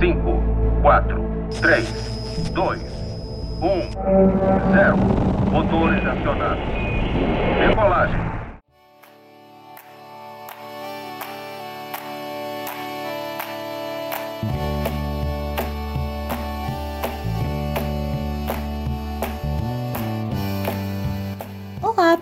5, 4, 3, 2, 1, 0. Motores acionados. Decolagem.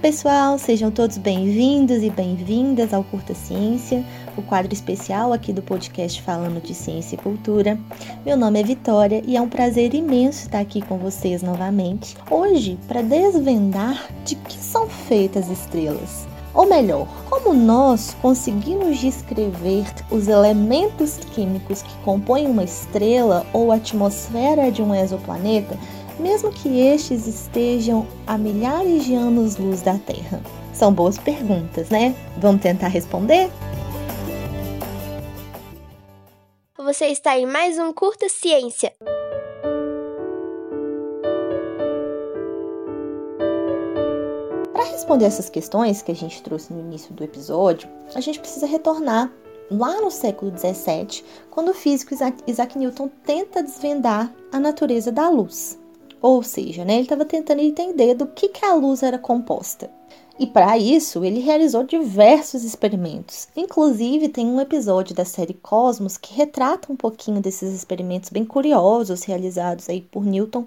Pessoal! Sejam todos bem-vindos e bem-vindas ao Curta Ciência, o quadro especial aqui do podcast falando de ciência e cultura. Meu nome é Vitória e é um prazer imenso estar aqui com vocês novamente. Hoje, para desvendar de que são feitas as estrelas. Ou melhor, como nós conseguimos descrever os elementos químicos que compõem uma estrela ou a atmosfera de um exoplaneta mesmo que estes estejam a milhares de anos-luz da Terra? São boas perguntas, né? Vamos tentar responder? Você está em mais um Curta Ciência. Para responder essas questões que a gente trouxe no início do episódio, a gente precisa retornar lá no século 17, quando o físico Isaac Newton tenta desvendar a natureza da luz. Ou seja, né, ele estava tentando entender do que, que a luz era composta. E para isso, ele realizou diversos experimentos. Inclusive, tem um episódio da série Cosmos que retrata um pouquinho desses experimentos bem curiosos realizados aí por Newton.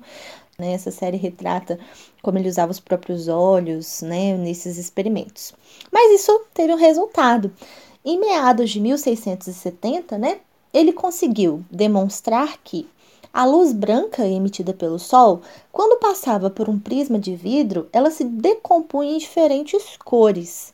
Né? Essa série retrata como ele usava os próprios olhos né, nesses experimentos. Mas isso teve um resultado. Em meados de 1670, né, ele conseguiu demonstrar que a luz branca emitida pelo Sol, quando passava por um prisma de vidro, ela se decompunha em diferentes cores,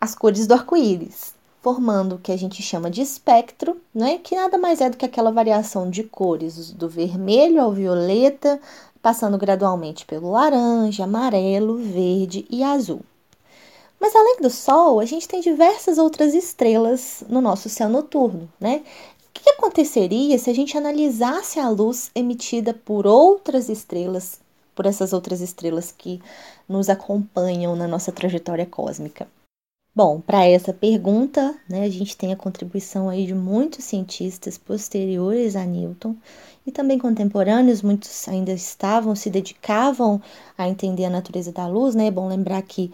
as cores do arco-íris, formando o que a gente chama de espectro, né? que nada mais é do que aquela variação de cores do vermelho ao violeta, passando gradualmente pelo laranja, amarelo, verde e azul. Mas além do Sol, a gente tem diversas outras estrelas no nosso céu noturno, né? O que aconteceria se a gente analisasse a luz emitida por outras estrelas, por essas outras estrelas que nos acompanham na nossa trajetória cósmica? Bom, para essa pergunta, né, a gente tem a contribuição aí de muitos cientistas posteriores a Newton e também contemporâneos, muitos ainda estavam, se dedicavam a entender a natureza da luz, né? É bom lembrar que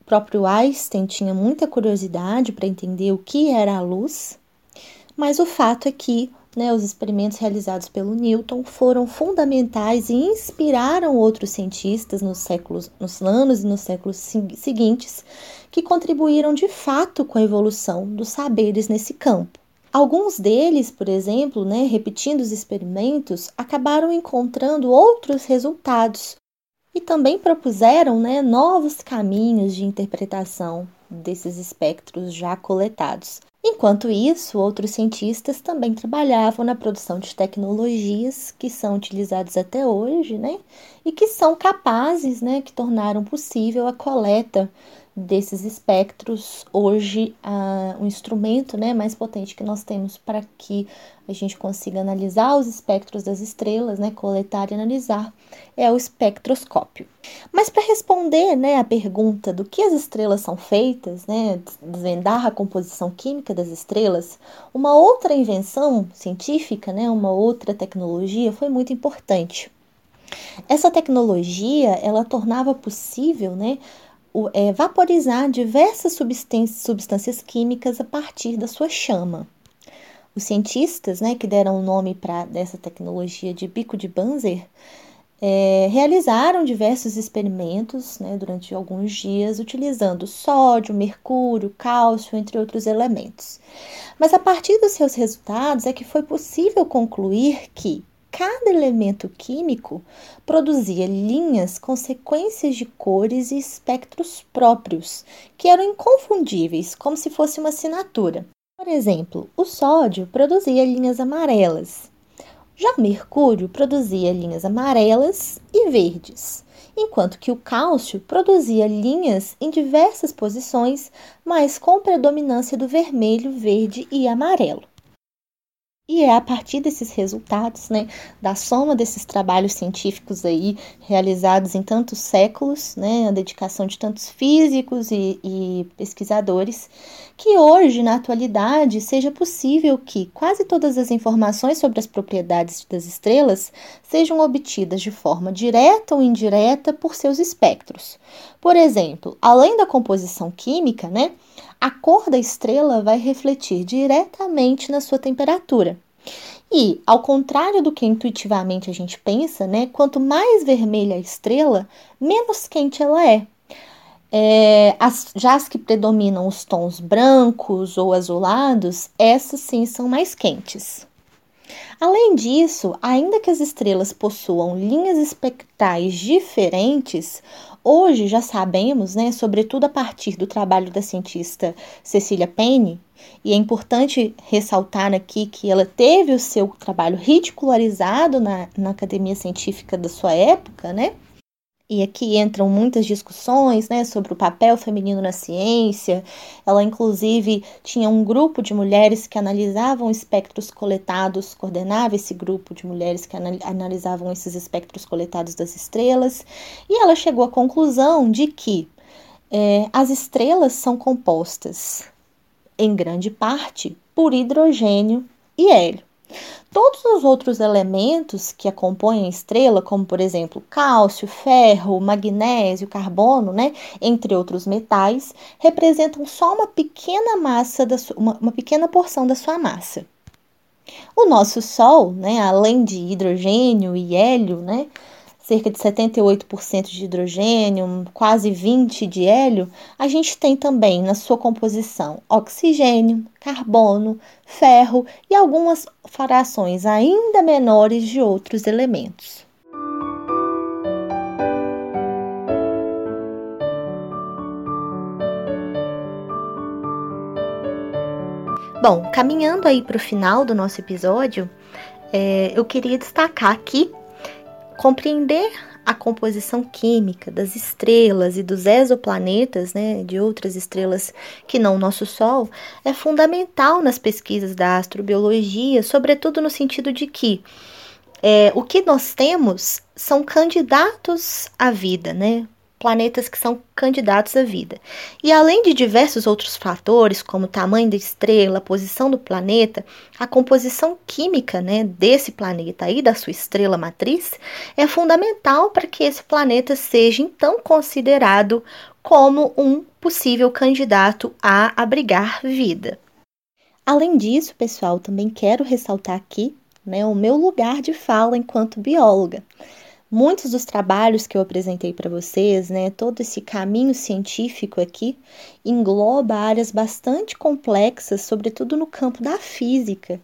o próprio Einstein tinha muita curiosidade para entender o que era a luz, mas o fato é que né, os experimentos realizados pelo Newton foram fundamentais e inspiraram outros cientistas nos séculos, nos anos e nos séculos seguintes, que contribuíram de fato com a evolução dos saberes nesse campo. Alguns deles, por exemplo, né, repetindo os experimentos, acabaram encontrando outros resultados e também propuseram né, novos caminhos de interpretação desses espectros já coletados. Enquanto isso, outros cientistas também trabalhavam na produção de tecnologias que são utilizadas até hoje, né? E que são capazes, né, que tornaram possível a coleta desses espectros hoje uh, um instrumento né, mais potente que nós temos para que a gente consiga analisar os espectros das estrelas, né, coletar e analisar, é o espectroscópio. Mas para responder né, a pergunta do que as estrelas são feitas, né, desvendar a composição química das estrelas, uma outra invenção científica, né, uma outra tecnologia foi muito importante. Essa tecnologia ela tornava possível né, é, vaporizar diversas substâncias químicas a partir da sua chama. Os cientistas né, que deram o nome para essa tecnologia de bico de Banzer é, realizaram diversos experimentos né, durante alguns dias utilizando sódio, mercúrio, cálcio, entre outros elementos. Mas a partir dos seus resultados é que foi possível concluir que cada elemento químico produzia linhas com sequências de cores e espectros próprios, que eram inconfundíveis, como se fosse uma assinatura. Por exemplo, o sódio produzia linhas amarelas, já o mercúrio produzia linhas amarelas e verdes, enquanto que o cálcio produzia linhas em diversas posições, mas com predominância do vermelho, verde e amarelo. E é a partir desses resultados, né, da soma desses trabalhos científicos aí realizados em tantos séculos, né, a dedicação de tantos físicos e, e pesquisadores, que hoje, na atualidade, seja possível que quase todas as informações sobre as propriedades das estrelas sejam obtidas de forma direta ou indireta por seus espectros. Por exemplo, além da composição química, né, a cor da estrela vai refletir diretamente na sua temperatura. E, ao contrário do que intuitivamente a gente pensa, né, quanto mais vermelha a estrela, menos quente ela é. é as, já as que predominam os tons brancos ou azulados, essas sim são mais quentes. Além disso, ainda que as estrelas possuam linhas espectrais diferentes, Hoje já sabemos, né, sobretudo a partir do trabalho da cientista Cecília Penny, e é importante ressaltar aqui que ela teve o seu trabalho ridicularizado na, na academia científica da sua época, né? E aqui entram muitas discussões né, sobre o papel feminino na ciência. Ela, inclusive, tinha um grupo de mulheres que analisavam espectros coletados, coordenava esse grupo de mulheres que analisavam esses espectros coletados das estrelas. E ela chegou à conclusão de que é, as estrelas são compostas, em grande parte, por hidrogênio e hélio. Todos os outros elementos que a compõem a estrela, como por exemplo cálcio, ferro, magnésio, carbono, né, entre outros metais, representam só uma pequena massa, da uma, uma pequena porção da sua massa. O nosso Sol, né, além de hidrogênio e hélio, né, cerca de 78% de hidrogênio, quase 20% de hélio, a gente tem também na sua composição oxigênio, carbono, ferro e algumas frações ainda menores de outros elementos. Bom, caminhando aí para o final do nosso episódio, é, eu queria destacar aqui Compreender a composição química das estrelas e dos exoplanetas, né, de outras estrelas que não o nosso Sol, é fundamental nas pesquisas da astrobiologia, sobretudo no sentido de que é, o que nós temos são candidatos à vida, né? Planetas que são candidatos à vida. E além de diversos outros fatores, como tamanho da estrela, posição do planeta, a composição química né, desse planeta e da sua estrela matriz é fundamental para que esse planeta seja então considerado como um possível candidato a abrigar vida. Além disso, pessoal, também quero ressaltar aqui né, o meu lugar de fala enquanto bióloga. Muitos dos trabalhos que eu apresentei para vocês, né, todo esse caminho científico aqui, engloba áreas bastante complexas, sobretudo no campo da física.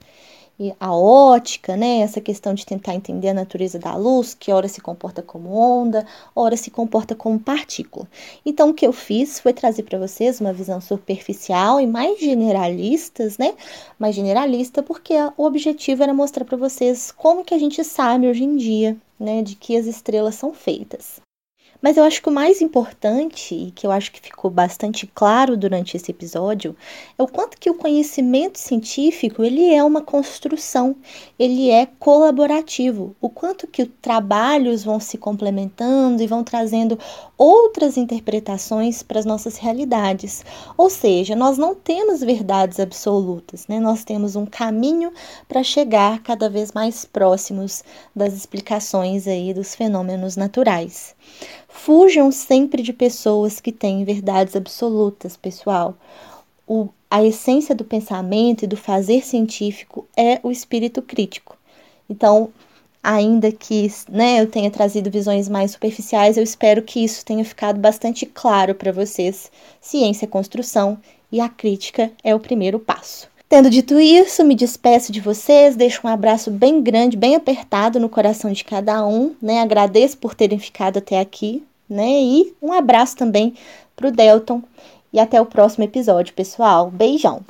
E a ótica, né, essa questão de tentar entender a natureza da luz, que ora se comporta como onda, ora se comporta como partícula. Então, o que eu fiz foi trazer para vocês uma visão superficial e mais generalistas, né? Mais generalista, porque o objetivo era mostrar para vocês como que a gente sabe hoje em dia né, de que as estrelas são feitas. Mas eu acho que o mais importante, e que eu acho que ficou bastante claro durante esse episódio, é o quanto que o conhecimento científico, ele é uma construção, ele é colaborativo, o quanto que os trabalhos vão se complementando e vão trazendo outras interpretações para as nossas realidades. Ou seja, nós não temos verdades absolutas, né? Nós temos um caminho para chegar cada vez mais próximos das explicações aí dos fenômenos naturais. Fujam sempre de pessoas que têm verdades absolutas, pessoal. O, a essência do pensamento e do fazer científico é o espírito crítico. Então, ainda que né, eu tenha trazido visões mais superficiais, eu espero que isso tenha ficado bastante claro para vocês. Ciência é construção e a crítica é o primeiro passo. Tendo dito isso, me despeço de vocês, deixo um abraço bem grande, bem apertado no coração de cada um, né? Agradeço por terem ficado até aqui, né? E um abraço também pro Delton e até o próximo episódio, pessoal. Beijão.